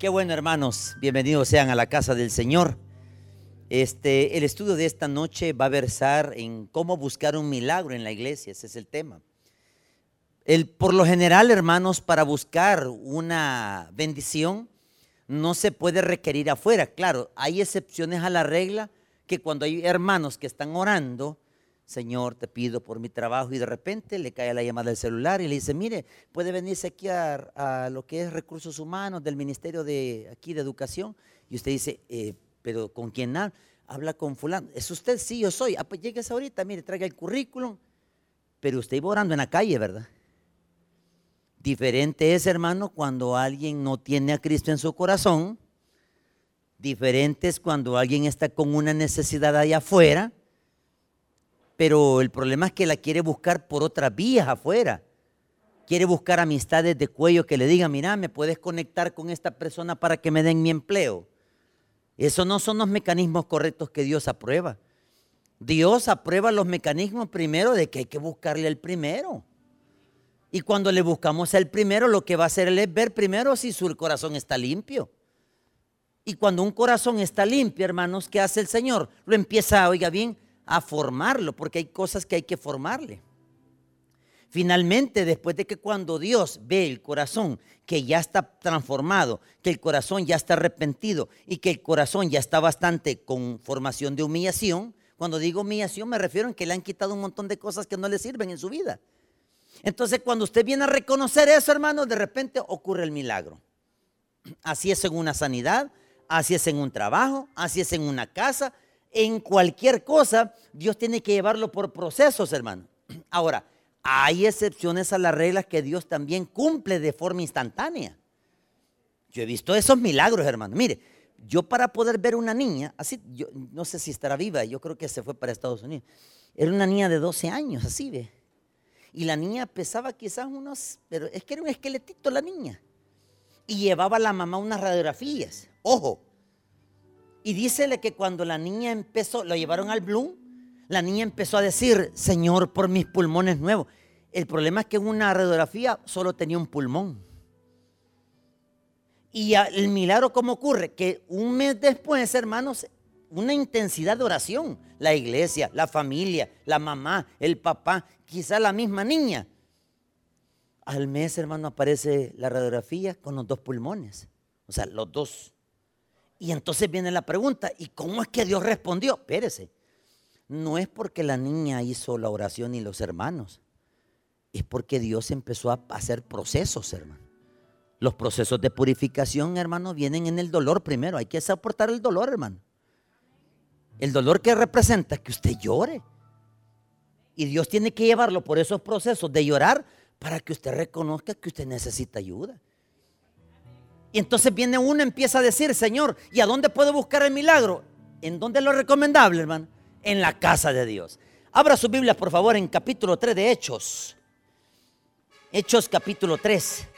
Qué bueno, hermanos. Bienvenidos sean a la casa del Señor. Este, el estudio de esta noche va a versar en cómo buscar un milagro en la iglesia. Ese es el tema. El, por lo general, hermanos, para buscar una bendición no se puede requerir afuera. Claro, hay excepciones a la regla que cuando hay hermanos que están orando, Señor, te pido por mi trabajo y de repente le cae la llamada del celular y le dice, mire, puede venirse aquí a, lo que es recursos humanos del Ministerio de aquí de Educación. Y usted dice, eh, pero ¿con quién habla? Habla con fulano. ¿Es usted? Sí, yo soy. Ah, pues llegues ahorita, mire, traiga el currículum. Pero usted iba orando en la calle, ¿verdad? Diferente es, hermano, cuando alguien no tiene a Cristo en su corazón. Diferente es cuando alguien está con una necesidad allá afuera pero el problema es que la quiere buscar por otras vías afuera. Quiere buscar amistades de cuello que le digan, mira, me puedes conectar con esta persona para que me den mi empleo. Esos no son los mecanismos correctos que Dios aprueba. Dios aprueba los mecanismos primero de que hay que buscarle el primero. Y cuando le buscamos el primero, lo que va a hacer él es ver primero si su corazón está limpio. Y cuando un corazón está limpio, hermanos, ¿qué hace el Señor? Lo empieza, oiga bien, a formarlo, porque hay cosas que hay que formarle. Finalmente, después de que cuando Dios ve el corazón que ya está transformado, que el corazón ya está arrepentido y que el corazón ya está bastante con formación de humillación, cuando digo humillación me refiero a que le han quitado un montón de cosas que no le sirven en su vida. Entonces, cuando usted viene a reconocer eso, hermano, de repente ocurre el milagro. Así es en una sanidad, así es en un trabajo, así es en una casa, en cualquier cosa, Dios tiene que llevarlo por procesos, hermano. Ahora, hay excepciones a las reglas que Dios también cumple de forma instantánea. Yo he visto esos milagros, hermano. Mire, yo para poder ver una niña, así, yo no sé si estará viva, yo creo que se fue para Estados Unidos. Era una niña de 12 años, así ve. Y la niña pesaba quizás unos, pero es que era un esqueletito la niña. Y llevaba a la mamá unas radiografías. Ojo, y dícele que cuando la niña empezó, lo llevaron al Bloom, la niña empezó a decir, Señor, por mis pulmones nuevos. El problema es que en una radiografía solo tenía un pulmón. Y el milagro, ¿cómo ocurre? Que un mes después, hermanos, una intensidad de oración. La iglesia, la familia, la mamá, el papá, quizá la misma niña. Al mes, hermano, aparece la radiografía con los dos pulmones. O sea, los dos. Y entonces viene la pregunta, ¿y cómo es que Dios respondió? Espérese, no es porque la niña hizo la oración y los hermanos, es porque Dios empezó a hacer procesos, hermano. Los procesos de purificación, hermano, vienen en el dolor primero. Hay que soportar el dolor, hermano. El dolor que representa que usted llore. Y Dios tiene que llevarlo por esos procesos de llorar para que usted reconozca que usted necesita ayuda. Y entonces viene uno empieza a decir, Señor, ¿y a dónde puedo buscar el milagro? ¿En dónde es lo recomendable, hermano? En la casa de Dios. Abra su Biblia, por favor, en capítulo 3 de Hechos. Hechos capítulo 3.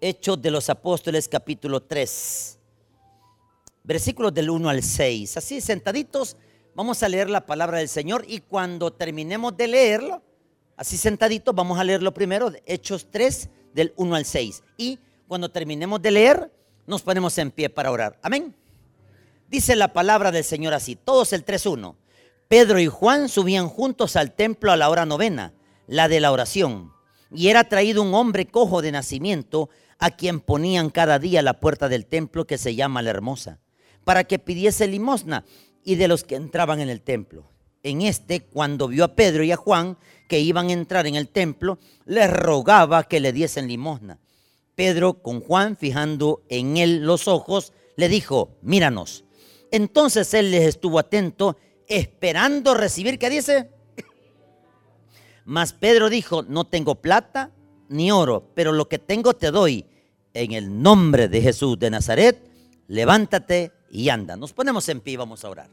Hechos de los Apóstoles capítulo 3. Versículos del 1 al 6. Así sentaditos, vamos a leer la palabra del Señor y cuando terminemos de leerlo, Así sentaditos, vamos a leerlo primero, Hechos 3, del 1 al 6. Y cuando terminemos de leer, nos ponemos en pie para orar. Amén. Dice la palabra del Señor así, todos el 3.1. Pedro y Juan subían juntos al templo a la hora novena, la de la oración. Y era traído un hombre cojo de nacimiento, a quien ponían cada día la puerta del templo que se llama la hermosa, para que pidiese limosna y de los que entraban en el templo. En este, cuando vio a Pedro y a Juan, que iban a entrar en el templo, les rogaba que le diesen limosna. Pedro, con Juan fijando en él los ojos, le dijo, míranos. Entonces él les estuvo atento, esperando recibir, ¿qué dice? Mas Pedro dijo, no tengo plata ni oro, pero lo que tengo te doy. En el nombre de Jesús de Nazaret, levántate y anda. Nos ponemos en pie y vamos a orar.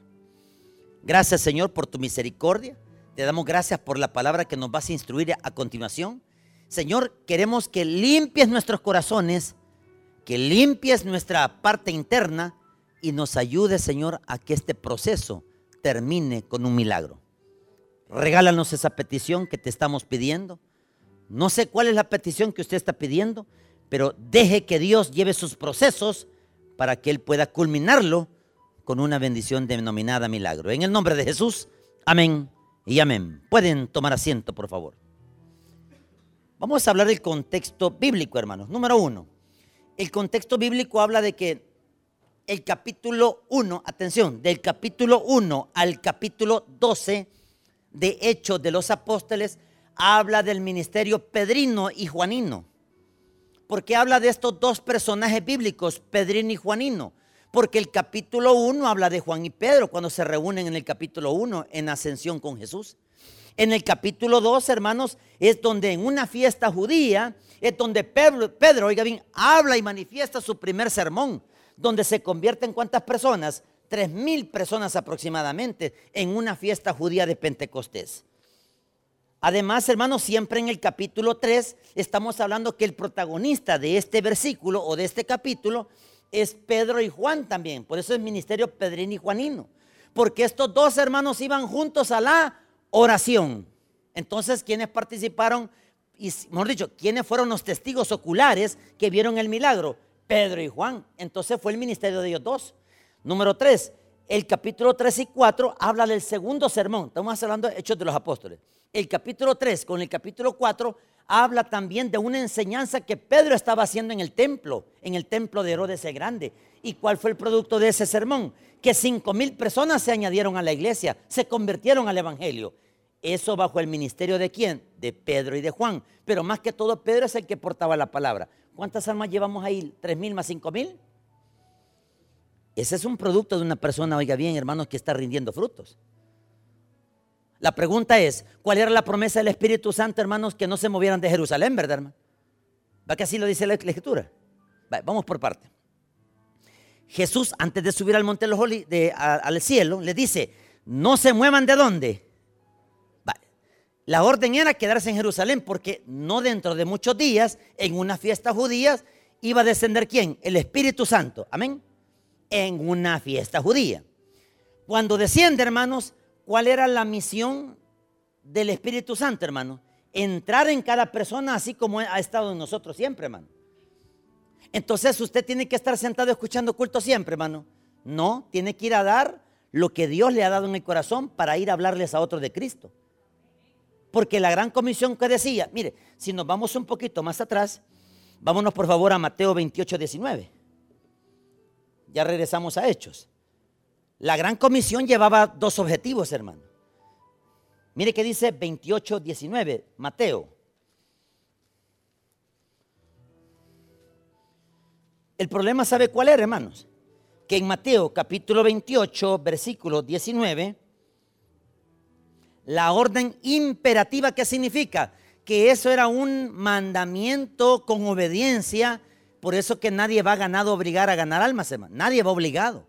Gracias Señor por tu misericordia. Te damos gracias por la palabra que nos vas a instruir a continuación. Señor, queremos que limpies nuestros corazones, que limpies nuestra parte interna y nos ayudes, Señor, a que este proceso termine con un milagro. Regálanos esa petición que te estamos pidiendo. No sé cuál es la petición que usted está pidiendo, pero deje que Dios lleve sus procesos para que Él pueda culminarlo con una bendición denominada milagro. En el nombre de Jesús, amén y amén. Pueden tomar asiento, por favor. Vamos a hablar del contexto bíblico, hermanos. Número uno, el contexto bíblico habla de que el capítulo 1, atención, del capítulo 1 al capítulo 12 de Hechos de los Apóstoles, habla del ministerio Pedrino y Juanino. ¿Por qué habla de estos dos personajes bíblicos, Pedrino y Juanino? Porque el capítulo 1 habla de Juan y Pedro cuando se reúnen en el capítulo 1 en ascensión con Jesús. En el capítulo 2, hermanos, es donde en una fiesta judía, es donde Pedro, oiga bien, habla y manifiesta su primer sermón, donde se convierte en cuántas personas? Tres mil personas aproximadamente en una fiesta judía de Pentecostés. Además, hermanos, siempre en el capítulo 3 estamos hablando que el protagonista de este versículo o de este capítulo es Pedro y Juan también. Por eso es ministerio Pedrín y Juanino. Porque estos dos hermanos iban juntos a la oración. Entonces, ¿quiénes participaron? Y, mejor dicho, ¿quiénes fueron los testigos oculares que vieron el milagro? Pedro y Juan. Entonces fue el ministerio de ellos dos. Número 3, el capítulo 3 y 4 habla del segundo sermón. Estamos hablando de Hechos de los Apóstoles. El capítulo 3 con el capítulo 4 habla también de una enseñanza que Pedro estaba haciendo en el templo, en el templo de Herodes el Grande. ¿Y cuál fue el producto de ese sermón? Que cinco mil personas se añadieron a la iglesia, se convirtieron al evangelio. Eso bajo el ministerio de quién? De Pedro y de Juan. Pero más que todo, Pedro es el que portaba la palabra. ¿Cuántas almas llevamos ahí? ¿Tres mil más cinco mil? Ese es un producto de una persona, oiga bien, hermanos, que está rindiendo frutos. La pregunta es, ¿cuál era la promesa del Espíritu Santo, hermanos, que no se movieran de Jerusalén, verdad, hermano? ¿Va que así lo dice la Escritura? vamos por parte. Jesús, antes de subir al monte de al cielo, le dice, no se muevan de dónde. La orden era quedarse en Jerusalén porque no dentro de muchos días, en una fiesta judía, iba a descender quién? El Espíritu Santo. Amén. En una fiesta judía. Cuando desciende, hermanos, ¿Cuál era la misión del Espíritu Santo, hermano? Entrar en cada persona así como ha estado en nosotros siempre, hermano. Entonces usted tiene que estar sentado escuchando culto siempre, hermano. No, tiene que ir a dar lo que Dios le ha dado en el corazón para ir a hablarles a otros de Cristo. Porque la gran comisión que decía, mire, si nos vamos un poquito más atrás, vámonos por favor a Mateo 28, 19. Ya regresamos a Hechos. La gran comisión llevaba dos objetivos, hermano. Mire que dice 28, 19, Mateo. El problema, ¿sabe cuál era, hermanos? Que en Mateo capítulo 28, versículo 19, la orden imperativa, ¿qué significa? Que eso era un mandamiento con obediencia, por eso que nadie va ganado a obligar a ganar almas, hermano. Nadie va obligado.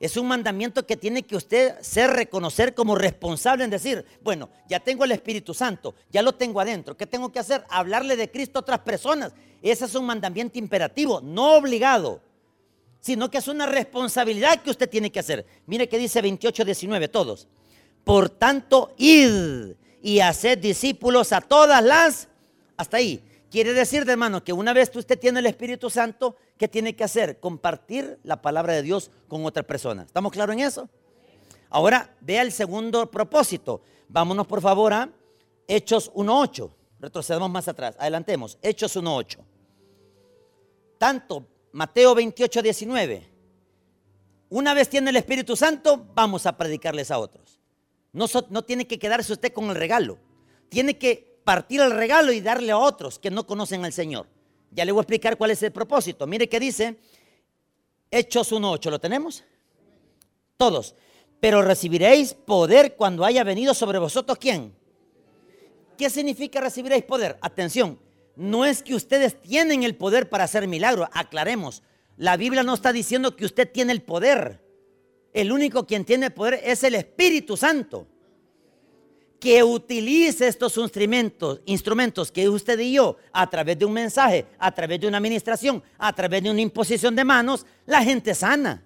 Es un mandamiento que tiene que usted ser reconocer como responsable en decir, bueno, ya tengo el Espíritu Santo, ya lo tengo adentro. ¿Qué tengo que hacer? Hablarle de Cristo a otras personas. Ese es un mandamiento imperativo, no obligado, sino que es una responsabilidad que usted tiene que hacer. Mire que dice 28, 19, todos. Por tanto, id y haced discípulos a todas las, hasta ahí. Quiere decir, hermano, que una vez que usted tiene el Espíritu Santo, ¿qué tiene que hacer? Compartir la palabra de Dios con otra persona. ¿Estamos claros en eso? Ahora, vea el segundo propósito. Vámonos, por favor, a Hechos 1.8. Retrocedamos más atrás. Adelantemos. Hechos 1.8. Tanto Mateo 28, 19. Una vez tiene el Espíritu Santo, vamos a predicarles a otros. No, no tiene que quedarse usted con el regalo. Tiene que partir el regalo y darle a otros que no conocen al Señor. Ya le voy a explicar cuál es el propósito. Mire que dice Hechos 1.8, ¿lo tenemos? Todos. Pero recibiréis poder cuando haya venido sobre vosotros quién. ¿Qué significa recibiréis poder? Atención, no es que ustedes tienen el poder para hacer milagros, aclaremos. La Biblia no está diciendo que usted tiene el poder. El único quien tiene poder es el Espíritu Santo que utilice estos instrumentos, instrumentos que usted y yo, a través de un mensaje, a través de una administración, a través de una imposición de manos, la gente sana.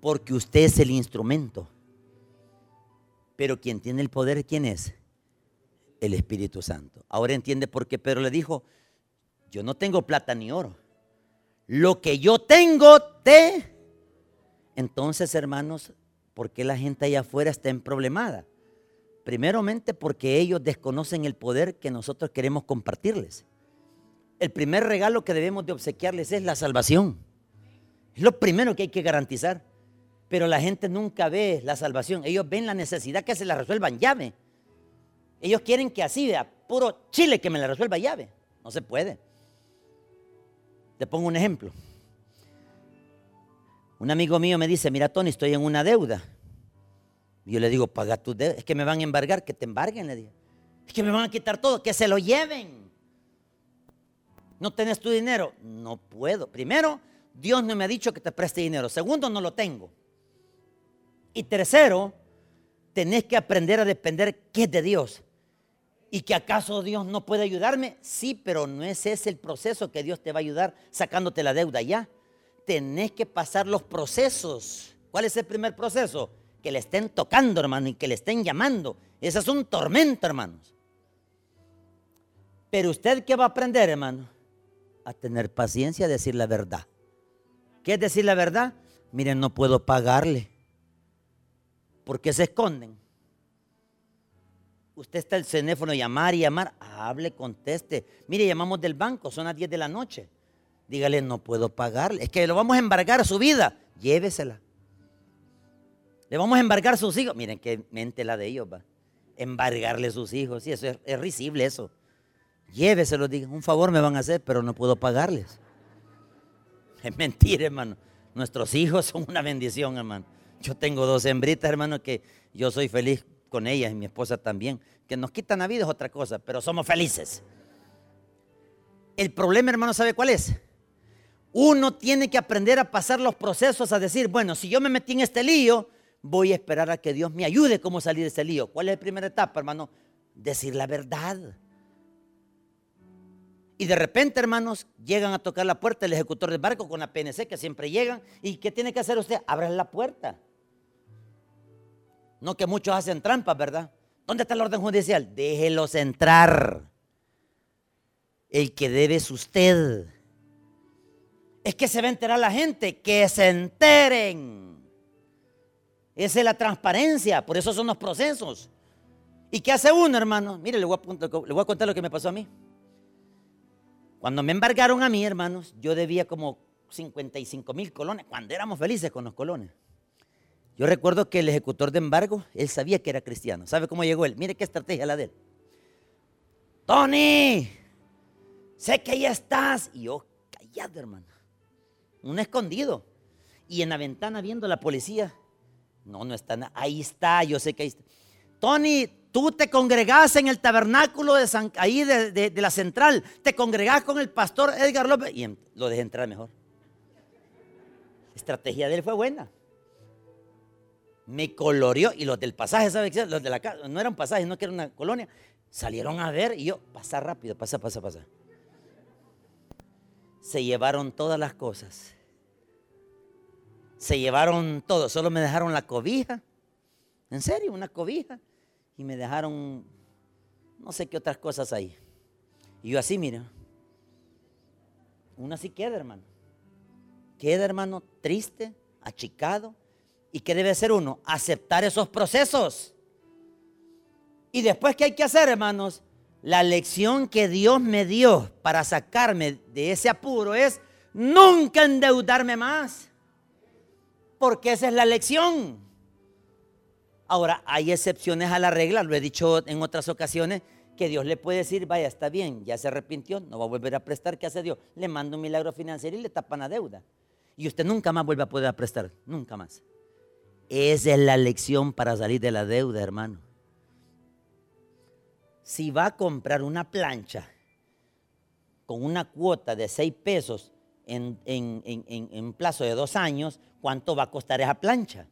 Porque usted es el instrumento. Pero quien tiene el poder, ¿quién es? el Espíritu Santo. Ahora entiende por qué Pedro le dijo, yo no tengo plata ni oro. Lo que yo tengo te... Entonces, hermanos, ¿por qué la gente allá afuera está en problemada? Primeramente porque ellos desconocen el poder que nosotros queremos compartirles. El primer regalo que debemos de obsequiarles es la salvación. Es lo primero que hay que garantizar. Pero la gente nunca ve la salvación. Ellos ven la necesidad que se la resuelvan llave. Ellos quieren que así, vea, puro chile que me la resuelva llave. No se puede. Te pongo un ejemplo. Un amigo mío me dice, mira Tony, estoy en una deuda. Yo le digo, paga tu deuda. Es que me van a embargar, que te embarguen, le digo. Es que me van a quitar todo, que se lo lleven. ¿No tenés tu dinero? No puedo. Primero, Dios no me ha dicho que te preste dinero. Segundo, no lo tengo. Y tercero, tenés que aprender a depender qué es de Dios. ¿Y que acaso Dios no puede ayudarme? Sí, pero no es ese el proceso que Dios te va a ayudar sacándote la deuda ya. Tenés que pasar los procesos. ¿Cuál es el primer proceso? Que le estén tocando, hermano, y que le estén llamando. Ese es un tormento, hermanos. Pero usted qué va a aprender, hermano? A tener paciencia, a decir la verdad. ¿Qué es decir la verdad? Miren, no puedo pagarle. ¿Por qué se esconden? Usted está el teléfono, llamar y llamar. Hable, conteste. Mire, llamamos del banco, son las 10 de la noche. Dígale, no puedo pagarle. Es que lo vamos a embargar su vida. Llévesela. Le vamos a embargar sus hijos. Miren qué mente la de ellos va. Embargarle sus hijos. Sí, eso es, es risible eso. Lléveselo, diga. Un favor me van a hacer, pero no puedo pagarles. Es mentira, hermano. Nuestros hijos son una bendición, hermano. Yo tengo dos hembritas, hermano, que yo soy feliz con ellas y mi esposa también. Que nos quitan la vida es otra cosa, pero somos felices. El problema, hermano, ¿sabe cuál es? Uno tiene que aprender a pasar los procesos, a decir, bueno, si yo me metí en este lío, voy a esperar a que Dios me ayude cómo salir de este lío. ¿Cuál es la primera etapa, hermano? Decir la verdad. Y de repente, hermanos, llegan a tocar la puerta el ejecutor del barco con la PNC que siempre llegan. ¿Y qué tiene que hacer usted? Abra la puerta. No que muchos hacen trampas, ¿verdad? ¿Dónde está el orden judicial? Déjelos entrar. El que debe es usted. Es que se va a enterar la gente. Que se enteren. Esa es la transparencia. Por eso son los procesos. ¿Y qué hace uno, hermano? Mire, le voy a contar lo que me pasó a mí. Cuando me embargaron a mí, hermanos, yo debía como 55 mil colones, cuando éramos felices con los colones. Yo recuerdo que el ejecutor de embargo, él sabía que era cristiano. ¿Sabe cómo llegó él? Mire qué estrategia la de él. Tony, sé que ya estás. Y yo, callado, hermano. Un escondido. Y en la ventana viendo a la policía. No, no está. Ahí está, yo sé que ahí está. Tony, tú te congregás en el tabernáculo de San, ahí de, la central, te congregás con el pastor Edgar López y lo dejé entrar mejor. La estrategia de él fue buena. Me coloreó y los del pasaje, ¿sabes qué? Los de la casa, no eran pasajes, no que era una colonia, salieron a ver y yo, pasa rápido, pasa, pasa, pasa. Se llevaron todas las cosas. Se llevaron todo, solo me dejaron la cobija. En serio, una cobija y me dejaron no sé qué otras cosas ahí. Y yo así, mira, uno así queda, hermano. Queda, hermano, triste, achicado. ¿Y qué debe hacer uno? Aceptar esos procesos. Y después, ¿qué hay que hacer, hermanos? La lección que Dios me dio para sacarme de ese apuro es nunca endeudarme más. Porque esa es la lección. Ahora, hay excepciones a la regla, lo he dicho en otras ocasiones, que Dios le puede decir, vaya, está bien, ya se arrepintió, no va a volver a prestar, ¿qué hace Dios? Le manda un milagro financiero y le tapan la deuda. Y usted nunca más vuelve a poder prestar, nunca más. Esa es la lección para salir de la deuda, hermano. Si va a comprar una plancha con una cuota de 6 pesos en, en plazo de dos años, ¿cuánto va a costar esa plancha?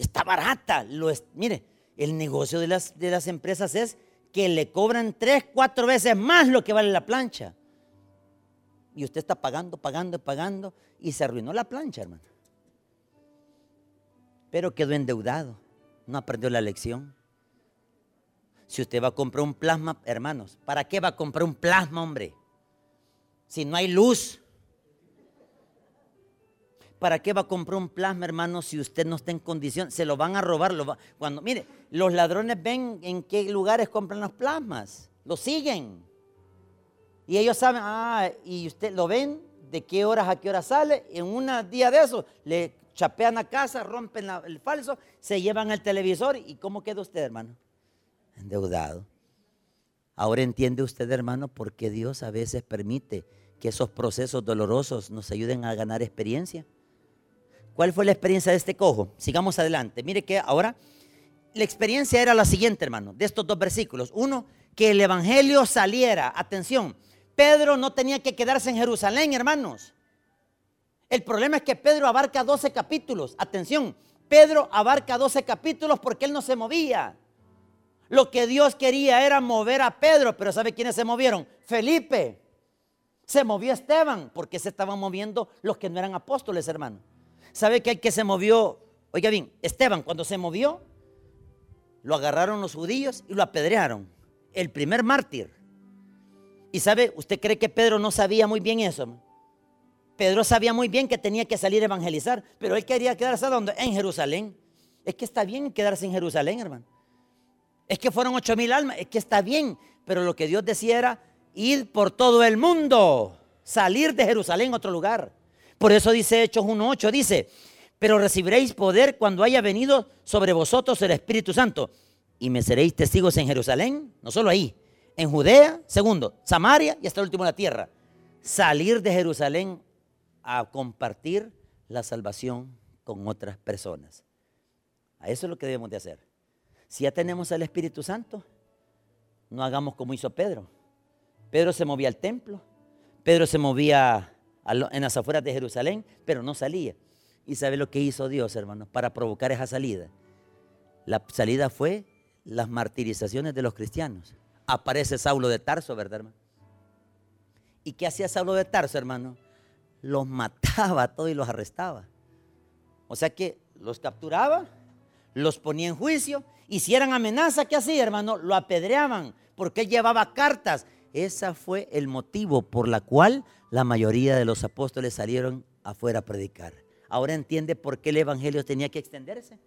está barata. Mire, el negocio de las, de las empresas es que le cobran tres, cuatro veces más lo que vale la plancha. Y usted está pagando, pagando, pagando y se arruinó la plancha, hermano. Pero quedó endeudado, no aprendió la lección. Si usted va a comprar un plasma, hermanos, ¿para qué va a comprar un plasma, hombre? Si no hay luz. ¿Para qué va a comprar un plasma, hermano, si usted no está en condición? Se lo van a robar. cuando, mire, los ladrones ven en qué lugares compran los plasmas. Lo siguen. Y ellos saben, ah, y usted lo ven, de qué horas a qué hora sale. En un día de eso, le chapean a casa, rompen el falso, se llevan el televisor. ¿Y cómo queda usted, hermano? Endeudado. Ahora entiende usted, hermano, por qué Dios a veces permite que esos procesos dolorosos nos ayuden a ganar experiencia. ¿Cuál fue la experiencia de este cojo? Sigamos adelante. Mire que ahora la experiencia era la siguiente, hermano, de estos dos versículos. Uno, que el Evangelio saliera. Atención, Pedro no tenía que quedarse en Jerusalén, hermanos. El problema es que Pedro abarca 12 capítulos. Atención, Pedro abarca 12 capítulos porque él no se movía. Lo que Dios quería era mover a Pedro, pero ¿sabe quiénes se movieron? Felipe. Se movió Esteban, porque se estaban moviendo los que no eran apóstoles, hermano. ¿Sabe que hay que se movió? Oiga bien, Esteban cuando se movió, lo agarraron los judíos y lo apedrearon. El primer mártir. Y sabe, ¿usted cree que Pedro no sabía muy bien eso? Pedro sabía muy bien que tenía que salir a evangelizar, pero él quería quedarse donde? En Jerusalén. Es que está bien quedarse en Jerusalén, hermano. Es que fueron ocho mil almas, es que está bien, pero lo que Dios decía era ir por todo el mundo, salir de Jerusalén a otro lugar. Por eso dice Hechos 1.8, dice, pero recibiréis poder cuando haya venido sobre vosotros el Espíritu Santo y me seréis testigos en Jerusalén, no solo ahí, en Judea, segundo, Samaria y hasta el último la tierra. Salir de Jerusalén a compartir la salvación con otras personas. A eso es lo que debemos de hacer. Si ya tenemos al Espíritu Santo, no hagamos como hizo Pedro. Pedro se movía al templo, Pedro se movía en las afueras de Jerusalén, pero no salía. ¿Y sabe lo que hizo Dios, hermanos, para provocar esa salida? La salida fue las martirizaciones de los cristianos. Aparece Saulo de Tarso, ¿verdad, hermano? ¿Y qué hacía Saulo de Tarso, hermano? Los mataba a todos y los arrestaba. O sea que los capturaba, los ponía en juicio, y si eran amenazas, ¿qué hacía, hermano? Lo apedreaban, porque él llevaba cartas ese fue el motivo por la cual la mayoría de los apóstoles salieron afuera a predicar. Ahora entiende por qué el Evangelio tenía que extenderse.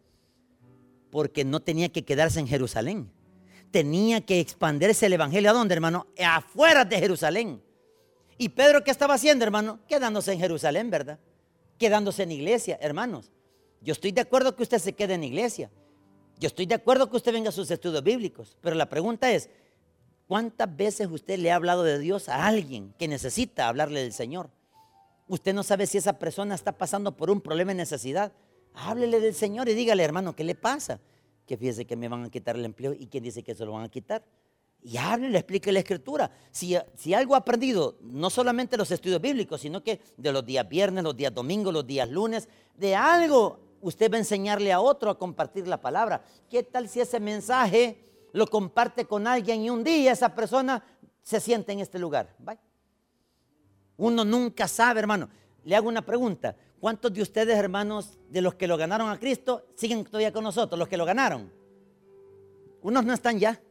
Porque no tenía que quedarse en Jerusalén. Tenía que expandirse el Evangelio. ¿A dónde, hermano? Afuera de Jerusalén. ¿Y Pedro qué estaba haciendo, hermano? Quedándose en Jerusalén, ¿verdad? Quedándose en iglesia, hermanos. Yo estoy de acuerdo que usted se quede en iglesia. Yo estoy de acuerdo que usted venga a sus estudios bíblicos. Pero la pregunta es, ¿Cuántas veces usted le ha hablado de Dios a alguien que necesita hablarle del Señor? Usted no sabe si esa persona está pasando por un problema de necesidad. Háblele del Señor y dígale, hermano, ¿qué le pasa? Que fíjese que me van a quitar el empleo y quién dice que se lo van a quitar. Y háblele, explique la escritura. Si, si algo ha aprendido, no solamente los estudios bíblicos, sino que de los días viernes, los días domingos, los días lunes, de algo usted va a enseñarle a otro a compartir la palabra. ¿Qué tal si ese mensaje lo comparte con alguien y un día esa persona se siente en este lugar. Uno nunca sabe, hermano. Le hago una pregunta. ¿Cuántos de ustedes, hermanos, de los que lo ganaron a Cristo, siguen todavía con nosotros? Los que lo ganaron. Unos no están ya.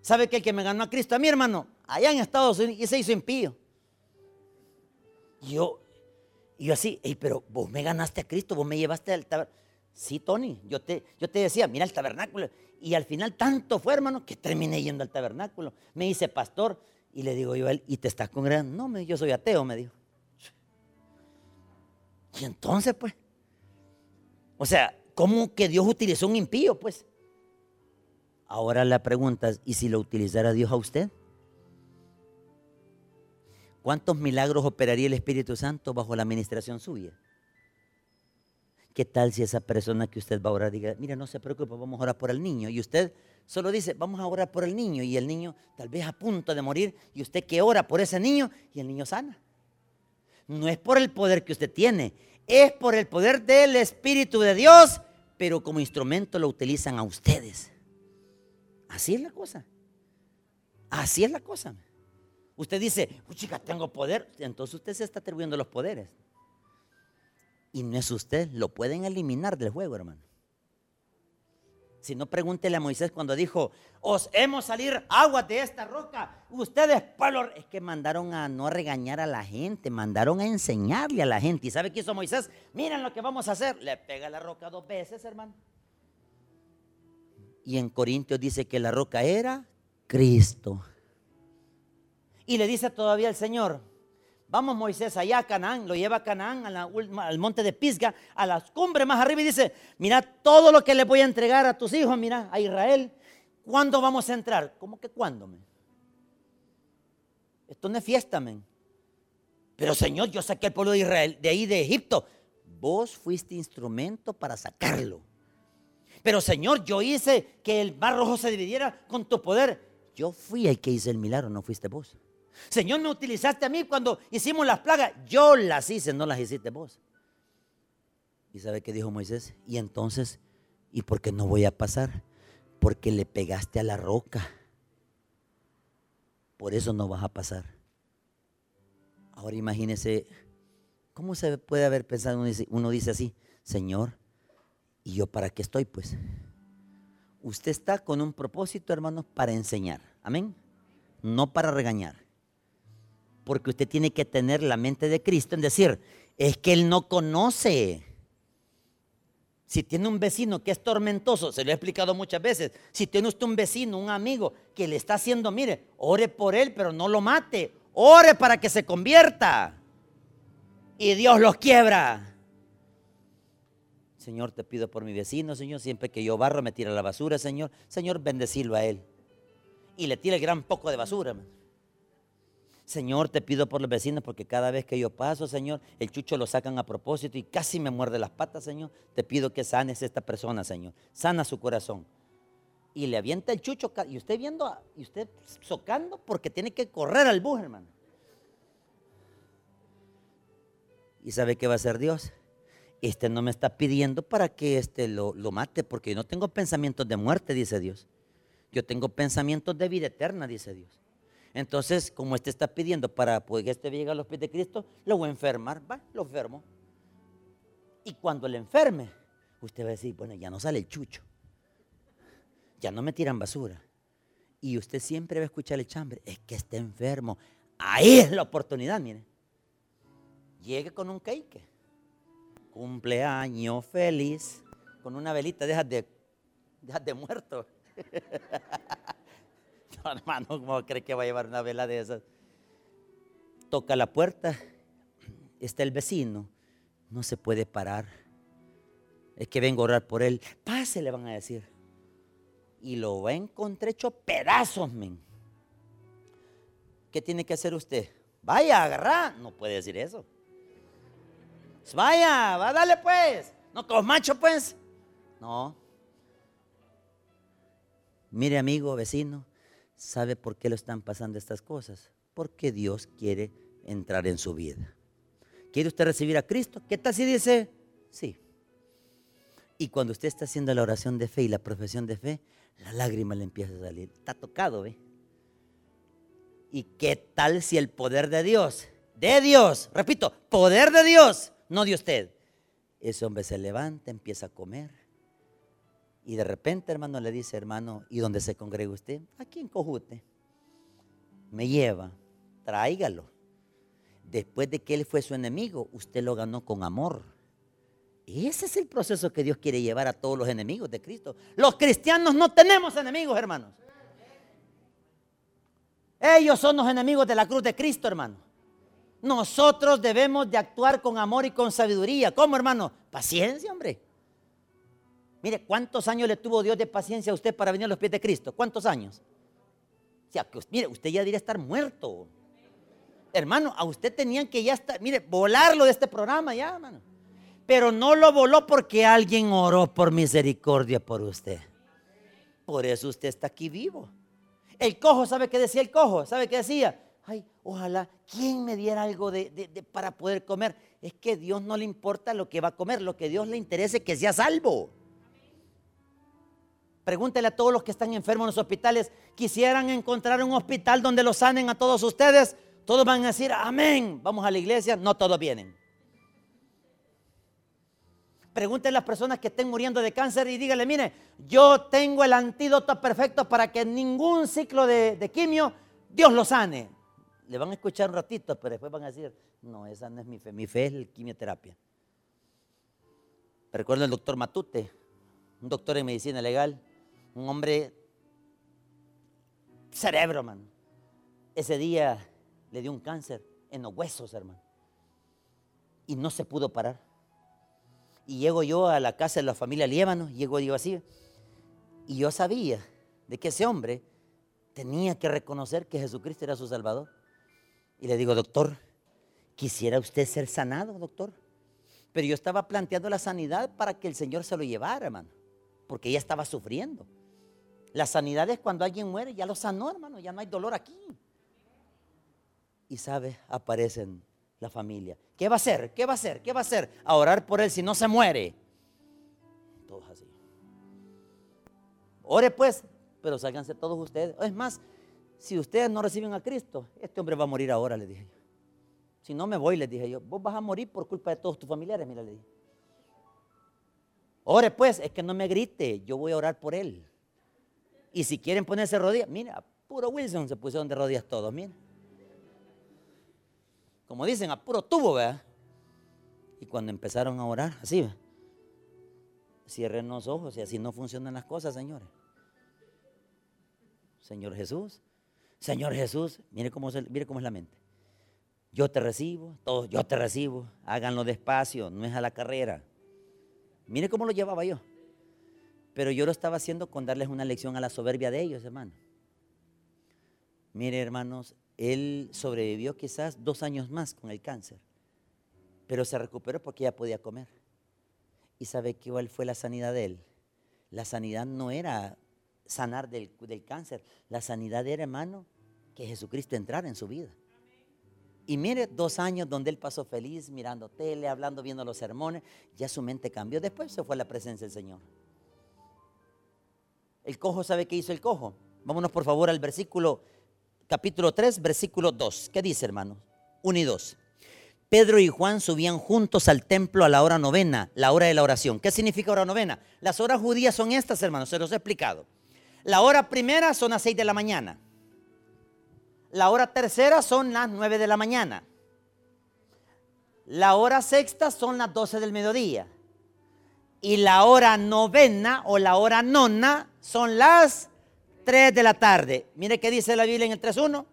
¿Sabe que el que me ganó a Cristo? A mi hermano, allá en Estados Unidos, y se hizo impío. Yo, yo así, pero vos me ganaste a Cristo, vos me llevaste al tabernáculo. Sí, Tony, yo te, yo te decía, mira el tabernáculo. Y al final tanto fue, hermano, que terminé yendo al tabernáculo. Me dice, pastor, y le digo yo a él, ¿y te estás congregando? No, me, yo soy ateo, me dijo. Y entonces, pues, o sea, ¿cómo que Dios utilizó un impío, pues? Ahora la pregunta es, ¿y si lo utilizara Dios a usted? ¿Cuántos milagros operaría el Espíritu Santo bajo la administración suya? ¿Qué tal si esa persona que usted va a orar diga, mira, no se preocupe, vamos a orar por el niño? Y usted solo dice, vamos a orar por el niño. Y el niño tal vez a punto de morir. Y usted que ora por ese niño y el niño sana. No es por el poder que usted tiene, es por el poder del Espíritu de Dios, pero como instrumento lo utilizan a ustedes. Así es la cosa. Así es la cosa. Usted dice, chica, tengo poder. Entonces usted se está atribuyendo los poderes y no es usted, lo pueden eliminar del juego, hermano. Si no, pregúntele a Moisés cuando dijo, os hemos salir agua de esta roca. Ustedes, pueblo, es que mandaron a no regañar a la gente, mandaron a enseñarle a la gente. ¿Y sabe qué hizo Moisés? Miren lo que vamos a hacer. Le pega la roca dos veces, hermano. Y en Corintios dice que la roca era Cristo. Y le dice todavía el Señor, Vamos Moisés allá a Canaán, lo lleva a Canaán, al monte de Pisga, a las cumbres más arriba y dice, mira todo lo que le voy a entregar a tus hijos, mira, a Israel. ¿Cuándo vamos a entrar? ¿Cómo que cuándo, men? Esto no es fiesta, men. Pero Señor, yo saqué al pueblo de Israel de ahí de Egipto. Vos fuiste instrumento para sacarlo. Pero Señor, yo hice que el mar rojo se dividiera con tu poder. Yo fui el que hice el milagro, no fuiste vos. Señor, me utilizaste a mí cuando hicimos las plagas. Yo las hice, no las hiciste vos. ¿Y sabe qué dijo Moisés? Y entonces, ¿y por qué no voy a pasar? Porque le pegaste a la roca. Por eso no vas a pasar. Ahora imagínese, ¿cómo se puede haber pensado? Uno dice, así, Señor, ¿y yo para qué estoy? Pues usted está con un propósito, hermanos, para enseñar. Amén. No para regañar porque usted tiene que tener la mente de Cristo en decir, es que Él no conoce. Si tiene un vecino que es tormentoso, se lo he explicado muchas veces, si tiene usted un vecino, un amigo que le está haciendo, mire, ore por él, pero no lo mate, ore para que se convierta. Y Dios los quiebra. Señor, te pido por mi vecino, Señor, siempre que yo barro me tira la basura, Señor. Señor, bendecirlo a él. Y le tira el gran poco de basura. Señor, te pido por los vecinos porque cada vez que yo paso, Señor, el chucho lo sacan a propósito y casi me muerde las patas, Señor. Te pido que sanes a esta persona, Señor. Sana su corazón. Y le avienta el chucho y usted viendo, y usted socando porque tiene que correr al bus, hermano. ¿Y sabe qué va a hacer Dios? Este no me está pidiendo para que este lo, lo mate porque yo no tengo pensamientos de muerte, dice Dios. Yo tengo pensamientos de vida eterna, dice Dios. Entonces, como este está pidiendo para que este llegue a los pies de Cristo, lo voy a enfermar, va, lo enfermo. Y cuando le enferme, usted va a decir, bueno, ya no sale el chucho, ya no me tiran basura. Y usted siempre va a escuchar el chambre, es que está enfermo. Ahí es la oportunidad, mire. Llegue con un cake. Cumpleaños feliz. Con una velita, dejas de, dejas de muerto. hermano, ¿cómo cree que va a llevar una vela de esas? Toca la puerta, está el vecino, no se puede parar. Es que vengo a orar por él. Pase, le van a decir. Y lo va a encontrar hecho pedazos, men. ¿Qué tiene que hacer usted? Vaya, agarrar. No puede decir eso. Vaya, va, dale pues. No, como macho pues. No. Mire, amigo, vecino, ¿Sabe por qué lo están pasando estas cosas? Porque Dios quiere entrar en su vida. ¿Quiere usted recibir a Cristo? ¿Qué tal si dice? Sí. Y cuando usted está haciendo la oración de fe y la profesión de fe, la lágrima le empieza a salir. Está tocado, ¿ve? ¿Y qué tal si el poder de Dios, de Dios, repito, poder de Dios, no de usted, ese hombre se levanta, empieza a comer, y de repente, hermano, le dice, hermano, ¿y dónde se congrega usted? Aquí en Cojute. Me lleva, tráigalo. Después de que él fue su enemigo, usted lo ganó con amor. Ese es el proceso que Dios quiere llevar a todos los enemigos de Cristo. Los cristianos no tenemos enemigos, hermanos. Ellos son los enemigos de la cruz de Cristo, hermano. Nosotros debemos de actuar con amor y con sabiduría. ¿Cómo, hermano? Paciencia, hombre. Mire, ¿cuántos años le tuvo Dios de paciencia a usted para venir a los pies de Cristo? ¿Cuántos años? O sea, mire, usted ya debería estar muerto. Hermano, a usted tenían que ya estar, mire, volarlo de este programa ya, hermano. Pero no lo voló porque alguien oró por misericordia por usted. Por eso usted está aquí vivo. El cojo, ¿sabe qué decía el cojo? ¿Sabe qué decía? Ay, ojalá, ¿quién me diera algo de, para poder comer? Es que Dios no le importa lo que va a comer, lo que Dios le interesa es que sea salvo. Pregúntele a todos los que están enfermos en los hospitales, quisieran encontrar un hospital donde los sanen a todos ustedes. Todos van a decir, amén. Vamos a la iglesia, no todos vienen. Pregúntenle a las personas que estén muriendo de cáncer y díganle, mire, yo tengo el antídoto perfecto para que ningún ciclo de, de quimio Dios lo sane. Le van a escuchar un ratito, pero después van a decir, no, esa no es mi fe, mi fe es la quimioterapia. Recuerdo el doctor Matute, un doctor en medicina legal, un hombre cerebro, hermano. Ese día le dio un cáncer en los huesos, hermano. Y no se pudo parar. Y llego yo a la casa de la familia Liévano, llego yo así. Y yo sabía de que ese hombre tenía que reconocer que Jesucristo era su Salvador. Y le digo, doctor, ¿quisiera usted ser sanado, doctor? Pero yo estaba planteando la sanidad para que el Señor se lo llevara, hermano. Porque ella estaba sufriendo. La sanidad es cuando alguien muere, ya lo sanó, hermano, ya no hay dolor aquí. Y sabe, aparecen la familia. ¿Qué va a hacer? ¿Qué va a hacer? ¿Qué va a hacer? A orar por él si no se muere. Todos así. Ore pues, pero sálganse todos ustedes. Es más, si ustedes no reciben a Cristo, este hombre va a morir ahora, le dije yo. Si no me voy, le dije yo, vos vas a morir por culpa de todos tus familiares, mira, le dije. Ore pues, es que no me grite, yo voy a orar por él. Y si quieren ponerse rodillas, mira, puro Wilson se pusieron de rodillas todos, mira. Como dicen, a puro tubo, ¿verdad? Y cuando empezaron a orar, así, cierren los ojos y así no funcionan las cosas, señores. Señor Jesús, Señor Jesús, mire cómo, mire cómo es la mente. Yo te recibo, todos, yo te recibo, háganlo despacio, no es a la carrera. Mire cómo lo llevaba yo. Pero yo lo estaba haciendo con darles una lección a la soberbia de ellos, hermano. Mire, hermanos, él sobrevivió quizás dos años más con el cáncer, pero se recuperó porque ya podía comer. ¿Y sabe cuál fue la sanidad de él? La sanidad no era sanar del, del cáncer, la sanidad era, hermano, que Jesucristo entrara en su vida. Y mire, dos años donde él pasó feliz, mirando tele, hablando, viendo los sermones, ya su mente cambió. Después se fue a la presencia del Señor. El cojo, ¿sabe qué hizo el cojo? Vámonos por favor al versículo, capítulo 3, versículo 2. ¿Qué dice, hermanos? 1 y 2. Pedro y Juan subían juntos al templo a la hora novena, la hora de la oración. ¿Qué significa hora novena? Las horas judías son estas, hermanos, se los he explicado. La hora primera son las 6 de la mañana. La hora tercera son las 9 de la mañana. La hora sexta son las 12 del mediodía. Y la hora novena o la hora nona son las 3 de la tarde. Mire qué dice la Biblia en el 3.1.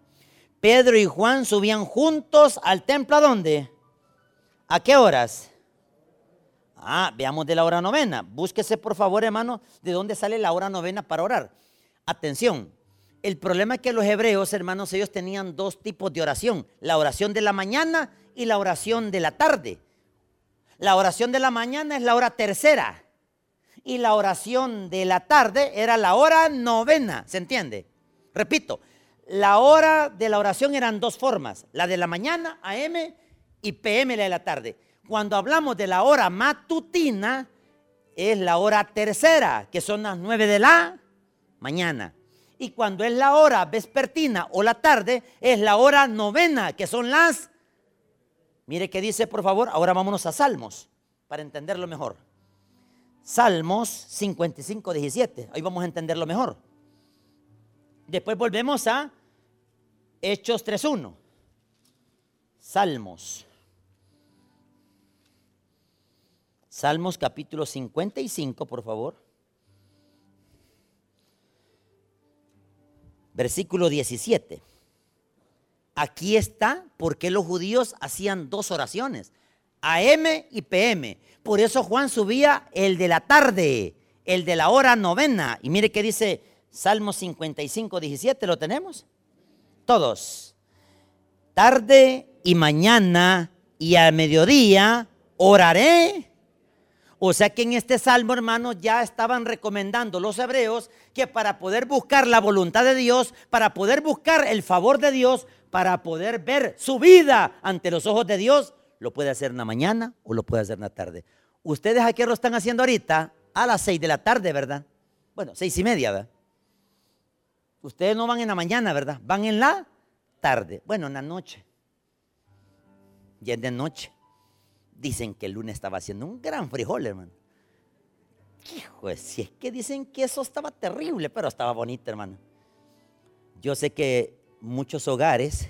Pedro y Juan subían juntos al templo. ¿A dónde? ¿A qué horas? Ah, veamos de la hora novena. Búsquese por favor, hermano, de dónde sale la hora novena para orar. Atención. El problema es que los hebreos, hermanos, ellos tenían dos tipos de oración. La oración de la mañana y la oración de la tarde. La oración de la mañana es la hora tercera y la oración de la tarde era la hora novena, ¿se entiende? Repito, la hora de la oración eran dos formas, la de la mañana, AM, y PM, la de la tarde. Cuando hablamos de la hora matutina, es la hora tercera, que son las nueve de la mañana. Y cuando es la hora vespertina o la tarde, es la hora novena, que son las... Mire qué dice, por favor, ahora vámonos a Salmos, para entenderlo mejor. Salmos 55, 17. Ahí vamos a entenderlo mejor. Después volvemos a Hechos 3.1. Salmos. Salmos capítulo 55, por favor. Versículo 17. Aquí está por qué los judíos hacían dos oraciones. AM y PM. Por eso Juan subía el de la tarde, el de la hora novena. Y mire qué dice Salmo 55, 17, ¿lo tenemos? Todos. Tarde y mañana y al mediodía oraré. O sea que en este salmo, hermanos, ya estaban recomendando los hebreos que para poder buscar la voluntad de Dios, para poder buscar el favor de Dios, para poder ver su vida ante los ojos de Dios, lo puede hacer en la mañana o lo puede hacer en la tarde. Ustedes aquí lo están haciendo ahorita a las seis de la tarde, ¿verdad? Bueno, seis y media, ¿verdad? Ustedes no van en la mañana, ¿verdad? Van en la tarde. Bueno, en la noche. Ya es de noche. Dicen que el lunes estaba haciendo un gran frijol, hermano. Hijo, si es que dicen que eso estaba terrible, pero estaba bonito, hermano. Yo sé que muchos hogares,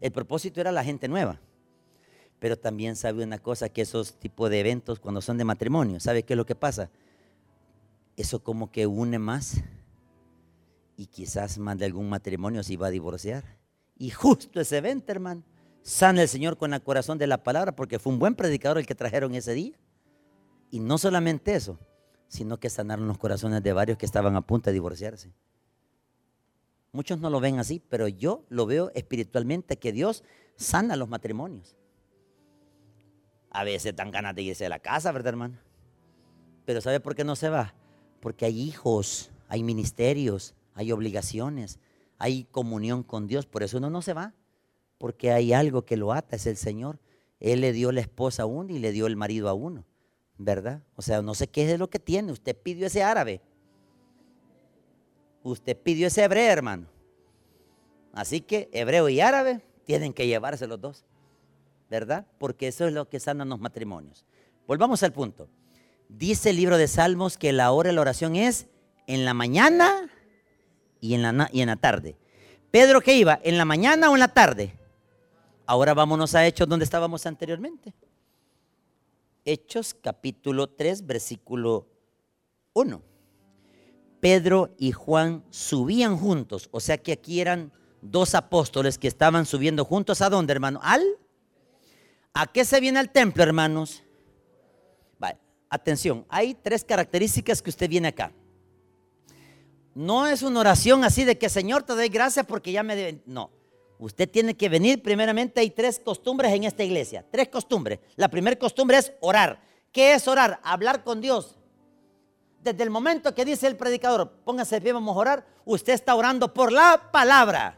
el propósito era la gente nueva. Pero también sabe una cosa, que esos tipos de eventos cuando son de matrimonio, ¿sabe qué es lo que pasa? Eso como que une más y quizás más de algún matrimonio se iba a divorciar. Y justo ese evento, hermano, sana el Señor con el corazón de la palabra porque fue un buen predicador el que trajeron ese día. Y no solamente eso, sino que sanaron los corazones de varios que estaban a punto de divorciarse. Muchos no lo ven así, pero yo lo veo espiritualmente que Dios sana los matrimonios. A veces dan ganas de irse de la casa, ¿verdad, hermano? Pero ¿sabe por qué no se va? Porque hay hijos, hay ministerios, hay obligaciones, hay comunión con Dios. Por eso uno no se va. Porque hay algo que lo ata, es el Señor. Él le dio la esposa a uno y le dio el marido a uno. ¿Verdad? O sea, no sé qué es lo que tiene. Usted pidió ese árabe. Usted pidió ese hebreo, hermano. Así que hebreo y árabe tienen que llevarse los dos. ¿Verdad? Porque eso es lo que sanan los matrimonios. Volvamos al punto. Dice el libro de Salmos que la hora de la oración es en la mañana y en la, y en la tarde. Pedro, ¿qué iba? ¿En la mañana o en la tarde? Ahora vámonos a Hechos donde estábamos anteriormente. Hechos capítulo 3, versículo 1. Pedro y Juan subían juntos, o sea que aquí eran dos apóstoles que estaban subiendo juntos. ¿A dónde, hermano? Al ¿A qué se viene al templo, hermanos? atención, hay tres características que usted viene acá. No es una oración así de que Señor te doy gracias porque ya me... No, usted tiene que venir primeramente, hay tres costumbres en esta iglesia, tres costumbres. La primera costumbre es orar. ¿Qué es orar? Hablar con Dios. Desde el momento que dice el predicador, póngase pie, vamos a orar, usted está orando por la palabra.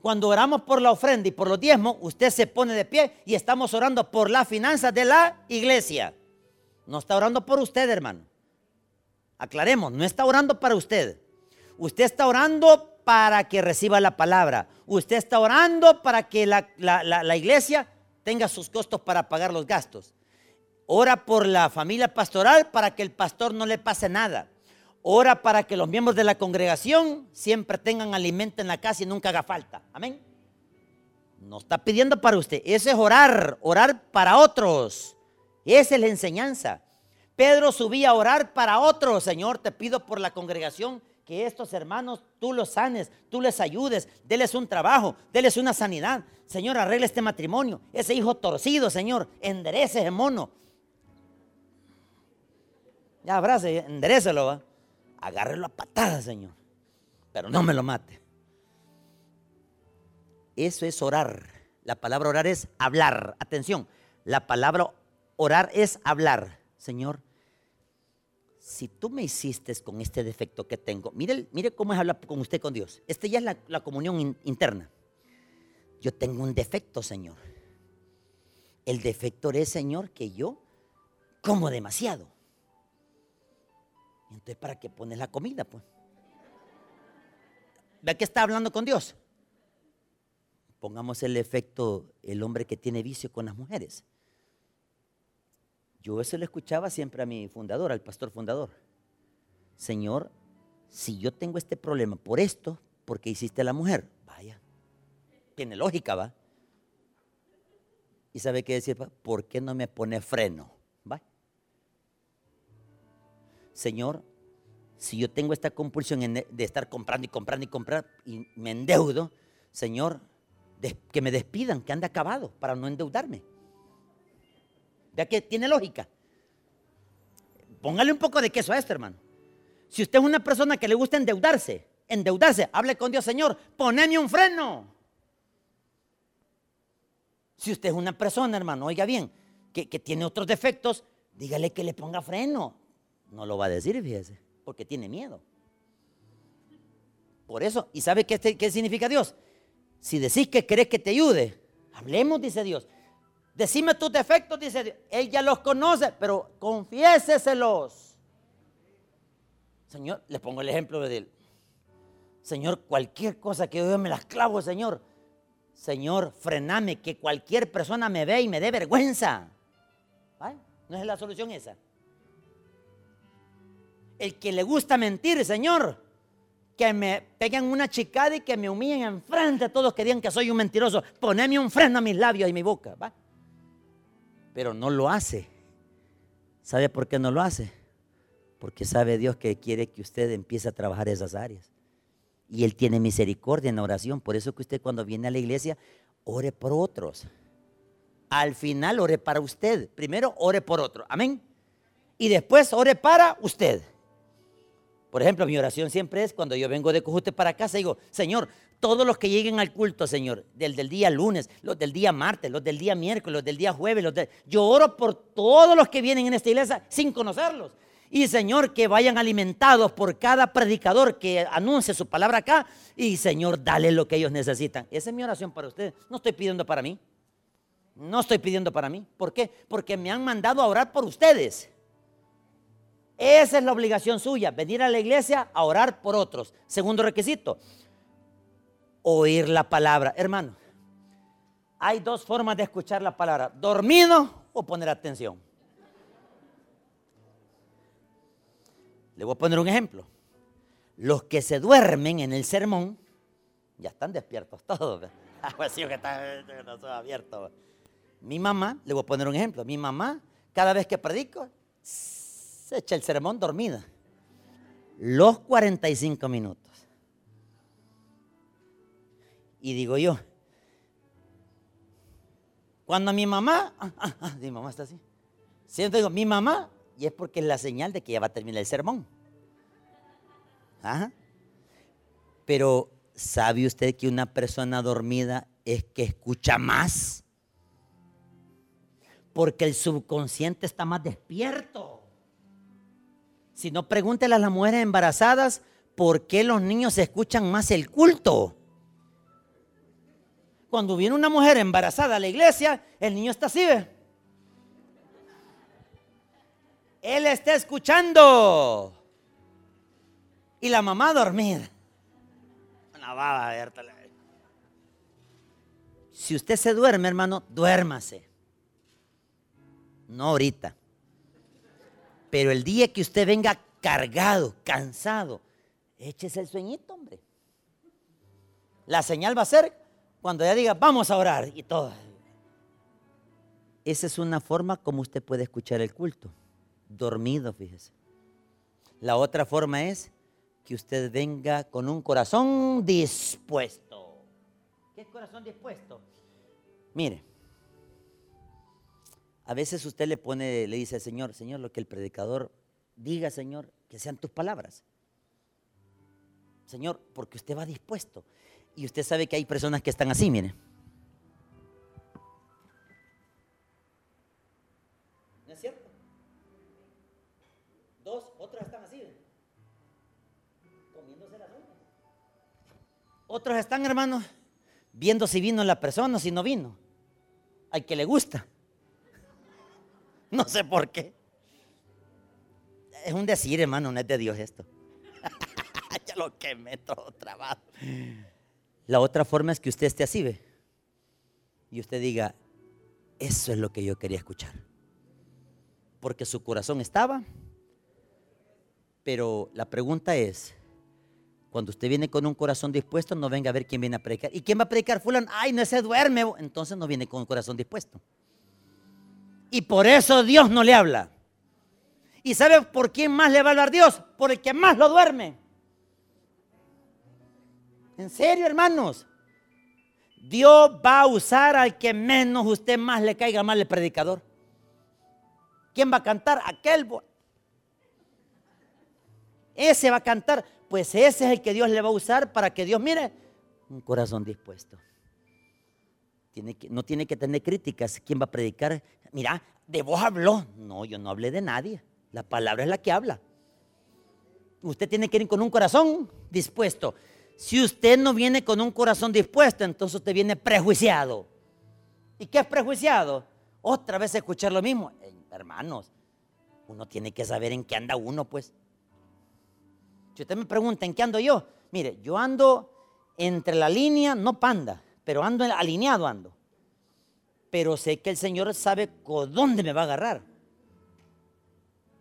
Cuando oramos por la ofrenda y por los diezmos, usted se pone de pie y estamos orando por las finanzas de la iglesia. No está orando por usted, hermano. Aclaremos, no está orando para usted. Usted está orando para que reciba la palabra. Usted está orando para que la, la iglesia tenga sus costos para pagar los gastos. Ora por la familia pastoral para que el pastor no le pase nada. Ora para que los miembros de la congregación siempre tengan alimento en la casa y nunca haga falta. Amén. No está pidiendo para usted. Eso es orar, orar para otros. Esa es la enseñanza. Pedro subía a orar para otros. Señor, te pido por la congregación que estos hermanos tú los sanes, tú les ayudes, déles un trabajo, déles una sanidad. Señor, arregle este matrimonio. Ese hijo torcido, Señor, enderece ese mono. Ya abrace, enderecelo, va agárrelo a patadas, Señor, pero no me lo mate. Eso es orar. La palabra orar es hablar. Atención, la palabra orar es hablar. Señor, si tú me hiciste con este defecto que tengo, mire, mire cómo es hablar con usted con Dios. Este ya es la, comunión interna. Yo tengo un defecto, Señor. El defecto es, Señor, que yo como demasiado. Entonces, ¿para qué pones la comida? Pues. ¿Ve que está hablando con Dios? Pongamos el efecto, el hombre que tiene vicio con las mujeres. Yo eso lo escuchaba siempre a mi fundador, al pastor fundador. Señor, si yo tengo este problema por esto, porque hiciste a la mujer, vaya, tiene lógica, va. ¿Y sabe qué decir? ¿Por qué no me pone freno? Señor, si yo tengo esta compulsión de estar comprando y comprando y comprando y me endeudo, Señor, que me despidan, que ande acabado para no endeudarme. Vea que tiene lógica. Póngale un poco de queso a esto, hermano. Si usted es una persona que le gusta endeudarse, endeudarse, hable con Dios, Señor, poneme un freno. Si usted es una persona, hermano, oiga bien, que, que tiene otros defectos, dígale que le ponga freno. No lo va a decir, fíjese, porque tiene miedo. Por eso, ¿y sabe qué, qué significa Dios? Si decís que querés que te ayude, hablemos, dice Dios. Decime tus defectos, dice Dios. Él ya los conoce, pero confiéseselos. Señor, le pongo el ejemplo de él. Señor, cualquier cosa que yo me las clavo, Señor. Señor, frename, que cualquier persona me ve y me dé vergüenza. ¿No es la solución esa? El que le gusta mentir, Señor, que me peguen una chicada y que me humillen enfrente a todos que digan que soy un mentiroso. Poneme un freno a mis labios y mi boca. ¿va? Pero no lo hace. ¿Sabe por qué no lo hace? Porque sabe Dios que quiere que usted empiece a trabajar esas áreas. Y Él tiene misericordia en oración. Por eso que usted cuando viene a la iglesia, ore por otros. Al final ore para usted. Primero ore por otro. Amén. Y después ore para usted. Por ejemplo, mi oración siempre es cuando yo vengo de Cojute para casa, digo, Señor, todos los que lleguen al culto, Señor, del, del día lunes, los del día martes, los del día miércoles, los del día jueves, los yo oro por todos los que vienen en esta iglesia sin conocerlos. Y Señor, que vayan alimentados por cada predicador que anuncie su palabra acá. Y Señor, dale lo que ellos necesitan. Esa es mi oración para ustedes. No estoy pidiendo para mí. No estoy pidiendo para mí. ¿Por qué? Porque me han mandado a orar por ustedes. Esa es la obligación suya, venir a la iglesia a orar por otros. Segundo requisito, oír la palabra. Hermano, hay dos formas de escuchar la palabra, dormido o poner atención. Le voy a poner un ejemplo. Los que se duermen en el sermón, ya están despiertos todos. Ah, pues que está, abierto. Mi mamá, le voy a poner un ejemplo. Mi mamá, cada vez que predico, se echa el sermón dormida. Los 45 minutos. Y digo yo, cuando mi mamá, ah, ah, ah, mi mamá está así. Siento, digo, mi mamá, y es porque es la señal de que ya va a terminar el sermón. Pero, ¿sabe usted que una persona dormida es que escucha más? Porque el subconsciente está más despierto. Si no, pregúntele a las mujeres embarazadas por qué los niños escuchan más el culto. Cuando viene una mujer embarazada a la iglesia, el niño está así, ¿ve? Él está escuchando. Y la mamá dormida. Una baba abierta. Si usted se duerme, hermano, duérmase. No ahorita. Pero el día que usted venga cargado, cansado, échese el sueñito, hombre. La señal va a ser cuando ella diga, vamos a orar y todo. Esa es una forma como usted puede escuchar el culto, dormido, fíjese. La otra forma es que usted venga con un corazón dispuesto. ¿Qué es corazón dispuesto? Mire, a veces usted le pone, le dice al Señor, Señor, lo que el predicador diga, Señor, que sean tus palabras. Señor, porque usted va dispuesto. Y usted sabe que hay personas que están así, mire. ¿No es cierto? Dos, otros están así, comiéndose las uñas. Otros están, hermanos, viendo si vino la persona o si no vino. Hay que le gusta. No sé por qué. Es un decir, hermano, no es de Dios esto. ya lo quemé todo trabajo. La otra forma es que usted esté así. Y usted diga, eso es lo que yo quería escuchar. Porque su corazón estaba. Pero la pregunta es, cuando usted viene con un corazón dispuesto, no venga a ver quién viene a predicar. ¿Y quién va a predicar? Fulano, ay, no se duerme. Entonces no viene con un corazón dispuesto. Y por eso Dios no le habla. ¿Y sabe por quién más le va a hablar Dios? Por el que más lo duerme. En serio, hermanos. Dios va a usar al que menos usted más le caiga mal el predicador. ¿Quién va a cantar? Aquel. Ese va a cantar. Pues ese es el que Dios le va a usar para que Dios mire un corazón dispuesto no tiene que tener críticas. ¿Quién va a predicar? Mira, de vos habló. No, yo no hablé de nadie. La palabra es la que habla. Usted tiene que ir con un corazón dispuesto. Si usted no viene con un corazón dispuesto, entonces usted viene prejuiciado. ¿Y qué es prejuiciado? Otra vez escuchar lo mismo. Eh, hermanos, uno tiene que saber en qué anda uno, pues. Si usted me pregunta en qué ando yo, mire, yo ando entre la línea, no panda, pero ando alineado, ando. Pero sé que el Señor sabe con dónde me va a agarrar.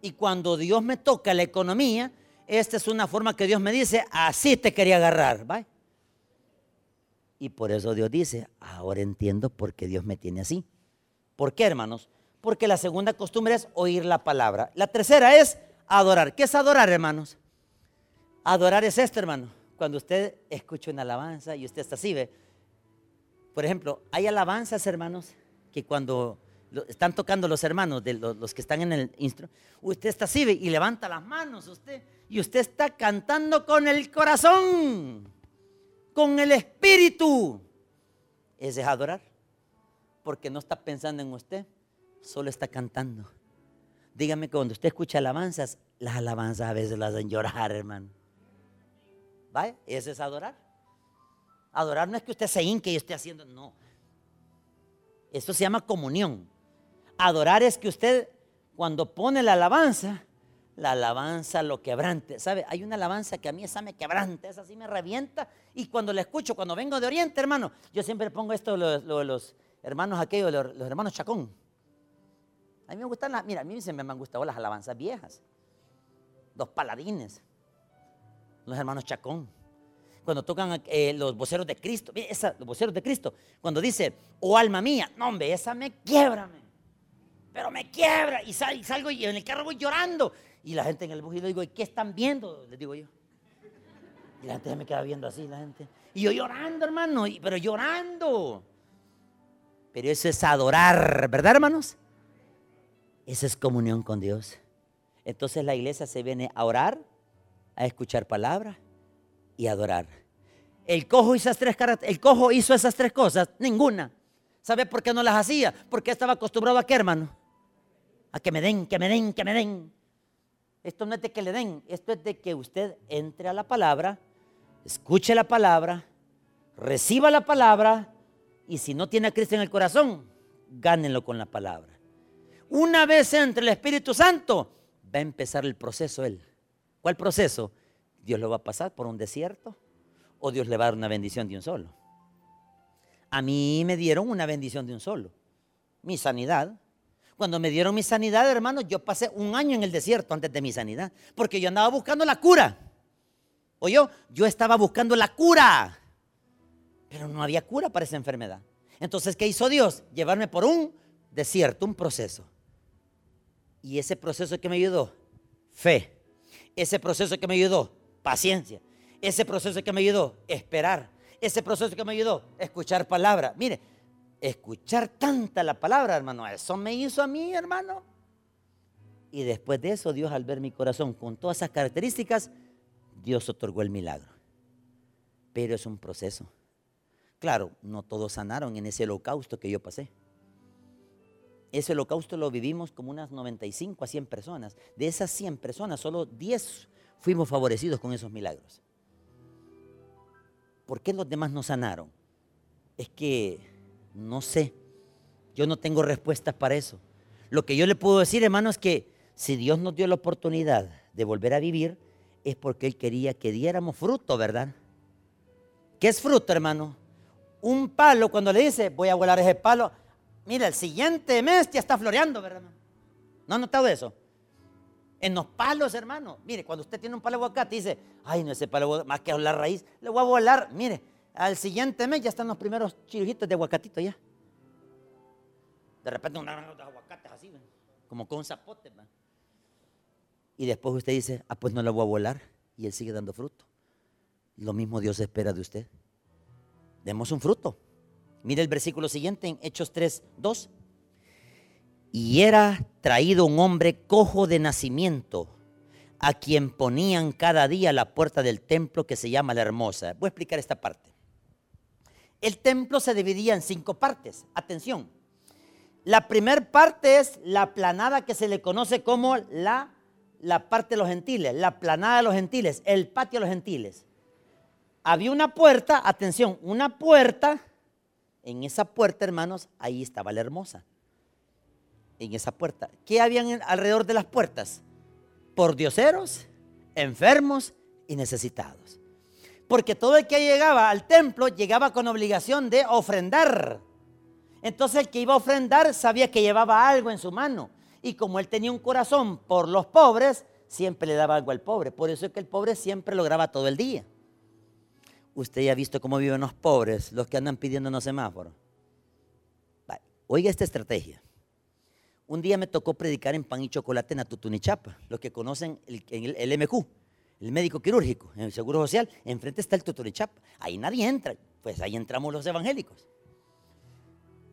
Y cuando Dios me toca la economía, esta es una forma que Dios me dice, así te quería agarrar. ¿va? Y por eso Dios dice, ahora entiendo por qué Dios me tiene así. ¿Por qué, hermanos? Porque la segunda costumbre es oír la palabra. La tercera es adorar. ¿Qué es adorar, hermanos? Adorar es esto, hermano. Cuando usted escucha una alabanza y usted está así, ve. Por ejemplo, hay alabanzas, hermanos, que cuando están tocando los hermanos, de los, que están en el instrumento, usted está así y levanta las manos, usted, y usted está cantando con el corazón, con el espíritu. Ese es adorar, porque no está pensando en usted, solo está cantando. Dígame que cuando usted escucha alabanzas, las alabanzas a veces las hacen llorar, hermano. ¿Vaya? Ese es adorar. Adorar no es que usted se hinque y esté haciendo, no. Esto se llama comunión. Adorar es que usted cuando pone la alabanza, la alabanza lo quebrante. ¿Sabe? Hay una alabanza que a mí esa me quebranta, esa sí me revienta. Y cuando la escucho, cuando vengo de Oriente, hermano, yo siempre pongo esto de los, hermanos aquellos, los, los, hermanos Chacón. A mí me gustan las, mira, a mí siempre me han gustado las alabanzas viejas. Los paladines, los hermanos Chacón. Cuando tocan eh, los voceros de Cristo, esa, los voceros de Cristo, cuando dice, oh alma mía, no hombre, esa me quiebra, pero me quiebra y, salgo y en el carro voy llorando. Y la gente en el bus y le digo, ¿y qué están viendo? Les digo yo. Y la gente me queda viendo así, la gente. Y yo llorando, hermano, pero llorando. Pero eso es adorar, ¿verdad, hermanos? Esa es comunión con Dios. Entonces la iglesia se viene a orar, a escuchar palabra y adorar. El cojo hizo esas tres el cojo hizo esas tres cosas, ninguna. ¿Sabe por qué no las hacía? Porque estaba acostumbrado a qué, hermano? a que me den, que me den, que me den. Esto no es de que le den, esto es de que usted entre a la palabra, escuche la palabra, reciba la palabra y si no tiene a Cristo en el corazón, gánenlo con la palabra. Una vez entre el Espíritu Santo, va a empezar el proceso él. ¿Cuál proceso? Dios lo va a pasar por un desierto o Dios le va a dar una bendición de un solo. A mí me dieron una bendición de un solo, mi sanidad. Cuando me dieron mi sanidad, hermanos, yo pasé un año en el desierto antes de mi sanidad, porque yo andaba buscando la cura. O yo, yo estaba buscando la cura, pero no había cura para esa enfermedad. Entonces, ¿qué hizo Dios? Llevarme por un desierto, un proceso. Y ese proceso que me ayudó, fe. Ese proceso que me ayudó, paciencia. Ese proceso que me ayudó, esperar. Ese proceso que me ayudó, escuchar palabra. Mire, escuchar tanta la palabra, hermano. Eso me hizo a mí, hermano. Y después de eso, Dios al ver mi corazón con todas esas características, Dios otorgó el milagro. Pero es un proceso. Claro, no todos sanaron en ese holocausto que yo pasé. Ese holocausto lo vivimos como unas 95 a 100 personas. De esas 100 personas, solo 10 fuimos favorecidos con esos milagros. ¿Por qué los demás no sanaron? Es que no sé. Yo no tengo respuestas para eso. Lo que yo le puedo decir, hermano, es que si Dios nos dio la oportunidad de volver a vivir, es porque Él quería que diéramos fruto, ¿verdad? ¿Qué es fruto, hermano? Un palo, cuando le dice, voy a volar ese palo, mira, el siguiente mes ya está floreando, ¿verdad? ¿No han notado eso? En los palos, hermano. Mire, cuando usted tiene un palo de aguacate, dice, ay, no, ese palo, más que la raíz, le voy a volar. Mire, al siguiente mes ya están los primeros chirujitos de aguacatito ya. De repente un aguacates así, como con zapote. Y después usted dice, ah, pues no lo voy a volar. Y él sigue dando fruto. Lo mismo Dios espera de usted. Demos un fruto. Mire el versículo siguiente en Hechos 3, 2. Y era traído un hombre cojo de nacimiento, a quien ponían cada día la puerta del templo que se llama la hermosa. Voy a explicar esta parte. El templo se dividía en cinco partes. Atención. La primera parte es la planada que se le conoce como la, la parte de los gentiles, la planada de los gentiles, el patio de los gentiles. Había una puerta, atención, una puerta. En esa puerta, hermanos, ahí estaba la hermosa. En esa puerta. ¿Qué habían alrededor de las puertas? Por dioseros, enfermos y necesitados. Porque todo el que llegaba al templo llegaba con obligación de ofrendar. Entonces el que iba a ofrendar sabía que llevaba algo en su mano. Y como él tenía un corazón por los pobres, siempre le daba algo al pobre. Por eso es que el pobre siempre lograba todo el día. Usted ya ha visto cómo viven los pobres, los que andan pidiendo los semáforos. Oiga esta estrategia. Un día me tocó predicar en pan y chocolate en Atutunichapa, los que conocen el, el, MQ, el médico quirúrgico, en el Seguro Social, enfrente está el Tutunichapa. Ahí nadie entra, pues ahí entramos los evangélicos.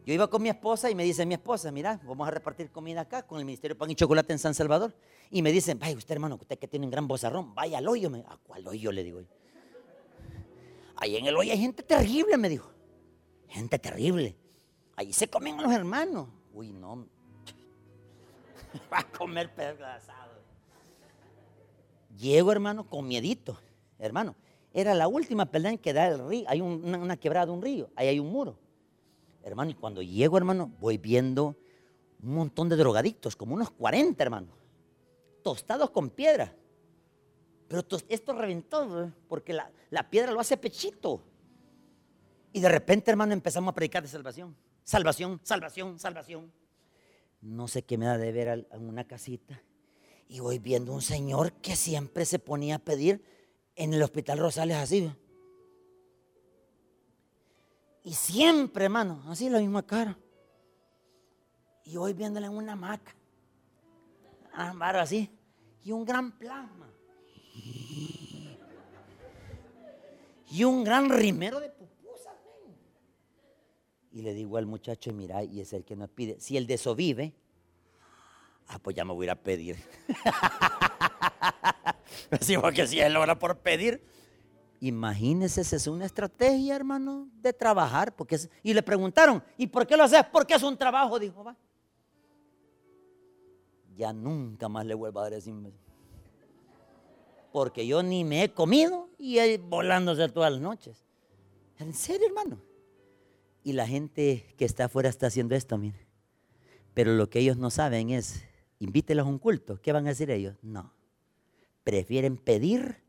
Yo iba con mi esposa y me dice mi esposa, mira, vamos a repartir comida acá con el Ministerio de Pan y Chocolate en San Salvador. Y me dicen, vaya usted hermano, usted que tiene un gran bozarrón, vaya al hoyo. ¿A cuál hoyo le digo? Ahí en el hoyo hay gente terrible, me dijo. Gente terrible. Ahí se comen los hermanos. Uy, no. Va a comer asado. Llego, hermano, con miedito. Hermano, era la última pelea que da el río. Hay una, quebrada de un río. Ahí hay un muro. Hermano, y cuando llego, hermano, voy viendo un montón de drogadictos, como unos 40, hermano, tostados con piedra. Pero esto reventó, porque la, la piedra lo hace pechito. Y de repente, hermano, empezamos a predicar de salvación. Salvación, salvación, salvación. No sé qué me da de ver en una casita. Y voy viendo un señor que siempre se ponía a pedir en el hospital Rosales así. Y siempre, hermano, así la misma cara. Y hoy viéndole en una hamaca. Ámbar así. Y un gran plasma. Y un gran rimero de. Y le digo al muchacho, mira, y es el que nos pide. Si el de eso vive, ah, pues ya me voy a ir a pedir. Decimos que si él logra por pedir, Imagínese, esa es una estrategia, hermano, de trabajar. Porque y le preguntaron, ¿y por qué lo haces? Porque es un trabajo, dijo, va. Ya nunca más le vuelvo a dar ese Porque yo ni me he comido y él volándose todas las noches. ¿En serio, hermano? Y la gente que está afuera está haciendo esto, mire. Pero lo que ellos no saben es, invítelos a un culto. ¿Qué van a decir ellos? No. Prefieren pedir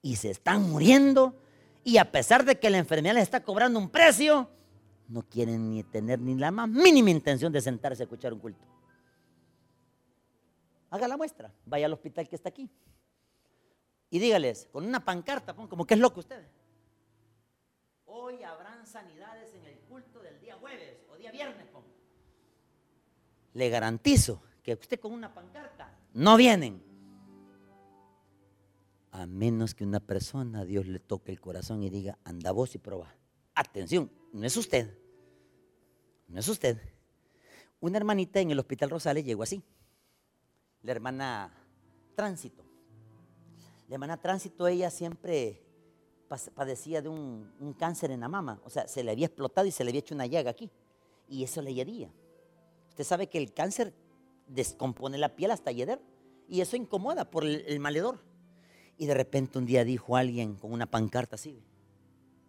y se están muriendo y a pesar de que la enfermedad les está cobrando un precio, no quieren ni tener ni la más mínima intención de sentarse a escuchar un culto. Haga la muestra, vaya al hospital que está aquí y dígales con una pancarta, como que es loco usted. Hoy habrán sanidades en el culto del día jueves o día viernes. Le garantizo que usted con una pancarta no vienen a menos que una persona Dios le toque el corazón y diga, anda vos y proba. Atención, no es usted, no es usted. Una hermanita en el Hospital Rosales llegó así, la hermana Tránsito. La hermana Tránsito, ella siempre padecía de un, cáncer en la mama, o sea, se le había explotado y se le había hecho una llaga aquí, y eso le hería. Usted sabe que el cáncer descompone la piel hasta hieder, y eso incomoda por el maledor. Y de repente un día dijo alguien con una pancarta así,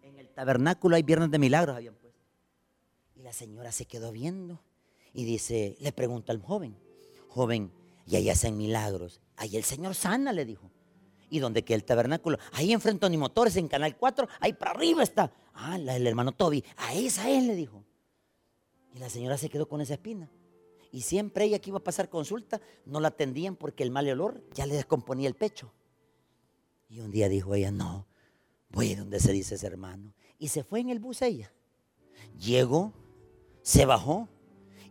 en el tabernáculo hay viernes de milagros, habían puesto. Y la señora se quedó viendo y dice, le pregunta al joven, joven, y ahí hacen milagros. Ahí el Señor sana, le dijo. ¿Y dónde queda el tabernáculo? Ahí enfrente ni motores en Canal 4, ahí para arriba está. Ah, el hermano Toby, a esa es, le dijo. Y la señora se quedó con esa espina. Y siempre ella que iba a pasar consulta, no la atendían porque el mal olor ya le descomponía el pecho. Y un día dijo ella, no, voy a donde se dice ese hermano. Y se fue en el bus ella. Llegó, se bajó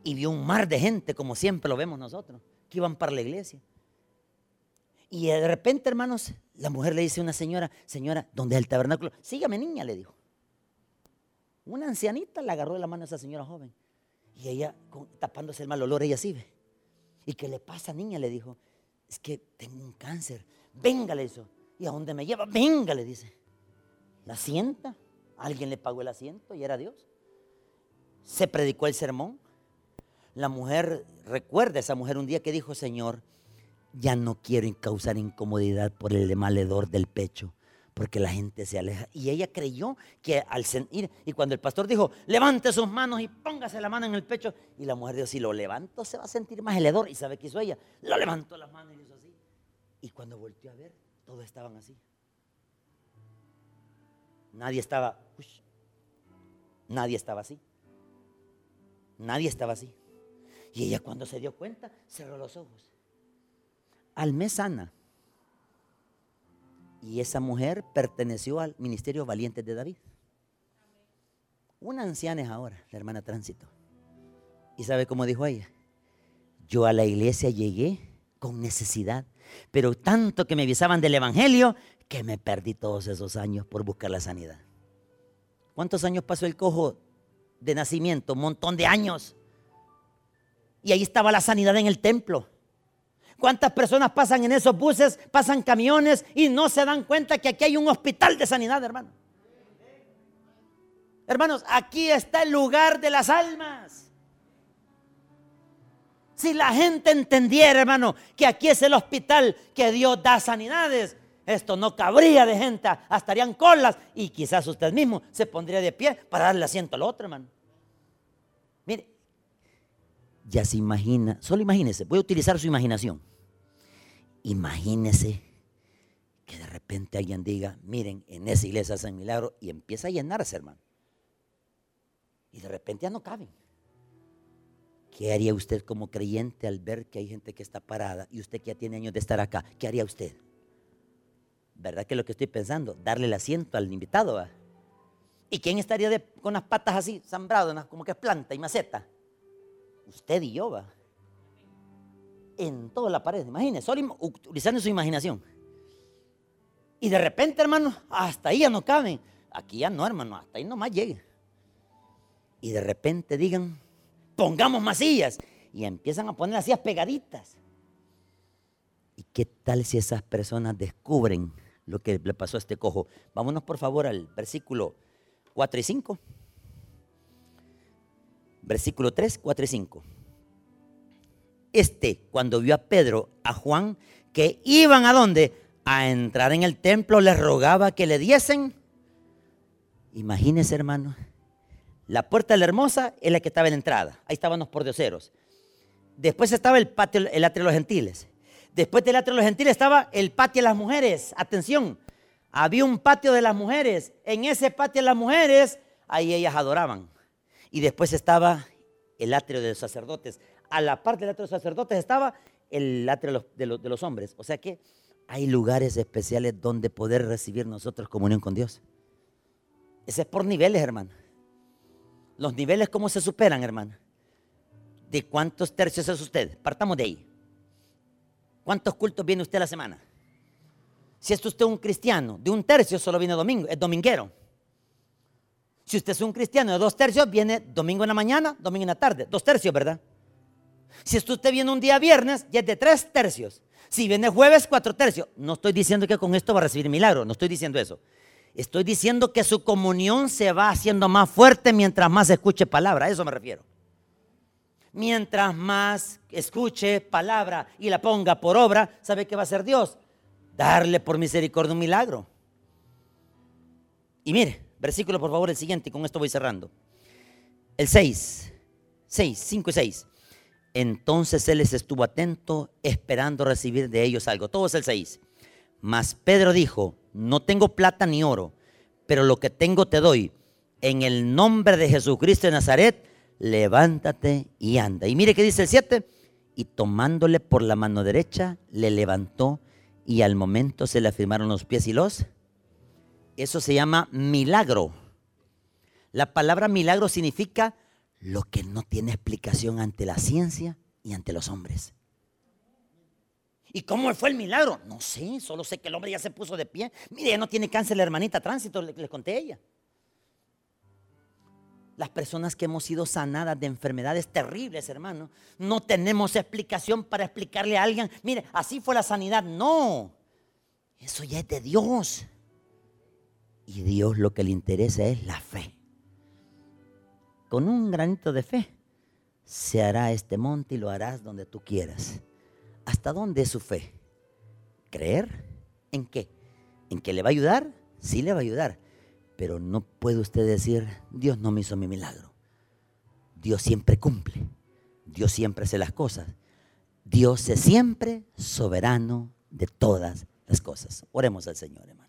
y vio un mar de gente, como siempre lo vemos nosotros, que iban para la iglesia. Y de repente, hermanos, la mujer le dice a una señora, señora, ¿dónde es el tabernáculo? Sígame, niña, le dijo. Una ancianita le agarró de la mano a esa señora joven. Y ella, tapándose el mal olor, ella sí ve. ¿Y qué le pasa, niña? Le dijo, es que tengo un cáncer. Venga, le. ¿Y a dónde me lleva? Venga, le dice. La sienta. Alguien le pagó el asiento y era Dios. Se predicó el sermón. La mujer, recuerda esa mujer un día que dijo, Señor, ya no quiero causar incomodidad por el maledor del pecho, porque la gente se aleja. Y ella creyó que al sentir, y cuando el pastor dijo, levante sus manos y póngase la mano en el pecho, y la mujer dijo, si lo levanto se va a sentir más el hedor. ¿Y sabe qué hizo ella? Lo levantó las manos y hizo así. Y cuando volteó a ver, todos estaban así. Nadie estaba, nadie estaba así. Nadie estaba así. Y ella cuando se dio cuenta, cerró los ojos. Al mes sana. Y esa mujer perteneció al ministerio valiente de David. Una anciana es ahora, la hermana Tránsito. ¿Y sabe cómo dijo ella? Yo a la iglesia llegué con necesidad, pero tanto que me avisaban del Evangelio que me perdí todos esos años por buscar la sanidad. ¿Cuántos años pasó el cojo de nacimiento? Un montón de años. Y ahí estaba la sanidad en el templo. ¿Cuántas personas pasan en esos buses, pasan camiones y no se dan cuenta que aquí hay un hospital de sanidad, hermano? Hermanos, aquí está el lugar de las almas. Si la gente entendiera, hermano, que aquí es el hospital que Dios da sanidades, esto no cabría de gente, estarían colas y quizás usted mismo se pondría de pie para darle asiento al otro, hermano. Mire, ya se imagina, solo imagínese, voy a utilizar su imaginación. Imagínese que de repente alguien diga, miren, en esa iglesia hacen milagro y empieza a llenarse, hermano. Y de repente ya no caben. ¿Qué haría usted como creyente al ver que hay gente que está parada y usted que ya tiene años de estar acá? ¿Qué haría usted? ¿Verdad que lo que estoy pensando? Darle el asiento al invitado. ¿Y quién estaría con las patas así, sembradas, como que es planta y maceta? Usted y yo, va. En toda la pared, imagínese, solo utilizando su imaginación. Y de repente, hermano, hasta ahí ya no caben. Aquí ya no, hermano, hasta ahí nomás llegue. Y de repente digan, pongamos más sillas. Y empiezan a poner las sillas pegaditas. ¿Y qué tal si esas personas descubren lo que le pasó a este cojo? Vámonos por favor al versículo 4 y 5 versículo 3, 4 y 5. Este, cuando vio a Pedro, a Juan, que iban a dónde? A entrar en el templo, les rogaba que le diesen. Imagínese, hermano, la puerta de la hermosa es la que estaba en la entrada. Ahí estaban los pordioseros. Después estaba el patio, el atrio de los gentiles. Después del atrio de los gentiles estaba el patio de las mujeres. Atención, había un patio de las mujeres. En ese patio de las mujeres, ahí ellas adoraban. Y después estaba el atrio de los sacerdotes. A la parte del atrio de los sacerdotes estaba el atrio de los, hombres. O sea que hay lugares especiales donde poder recibir nosotros comunión con Dios. Ese es por niveles, hermano. Los niveles, ¿cómo se superan, hermano? ¿De cuántos tercios es usted? Partamos de ahí. ¿Cuántos cultos viene usted a la semana? Si es usted un cristiano, de un tercio solo viene domingo, es dominguero. Si usted es un cristiano de dos tercios, viene domingo en la mañana, domingo en la tarde. Dos tercios, ¿verdad? Si usted viene un día viernes, ya es de tres tercios. Si viene jueves, cuatro tercios. No estoy diciendo que con esto va a recibir milagro, no estoy diciendo eso. Estoy diciendo que su comunión se va haciendo más fuerte mientras más escuche palabra, a eso me refiero. Mientras más escuche palabra y la ponga por obra, ¿sabe qué va a hacer Dios? Darle por misericordia un milagro. Y mire, Versículo, por favor, el siguiente, y con esto voy cerrando. El 6, 6, 5 y 6. Entonces él les estuvo atento, esperando recibir de ellos algo. Todo es el 6. Mas Pedro dijo, no tengo plata ni oro, pero lo que tengo te doy. En el nombre de Jesucristo de Nazaret, levántate y anda. Y mire que dice el 7. Y tomándole por la mano derecha, le levantó y al momento se le afirmaron los pies y los eso se llama milagro. La palabra milagro significa lo que no tiene explicación ante la ciencia y ante los hombres. ¿Y cómo fue el milagro? No sé, solo sé que el hombre ya se puso de pie. Mire, ya no tiene cáncer la hermanita tránsito, le, conté a ella. Las personas que hemos sido sanadas de enfermedades terribles, hermano, no tenemos explicación para explicarle a alguien, mire, así fue la sanidad. No, eso ya es de Dios. Y Dios lo que le interesa es la fe. Con un granito de fe se hará este monte y lo harás donde tú quieras. ¿Hasta dónde es su fe? ¿Creer? ¿En qué? ¿En que le va a ayudar? Sí le va a ayudar. Pero no puede usted decir, Dios no me hizo mi milagro. Dios siempre cumple. Dios siempre hace las cosas. Dios es siempre soberano de todas las cosas. Oremos al Señor, hermano.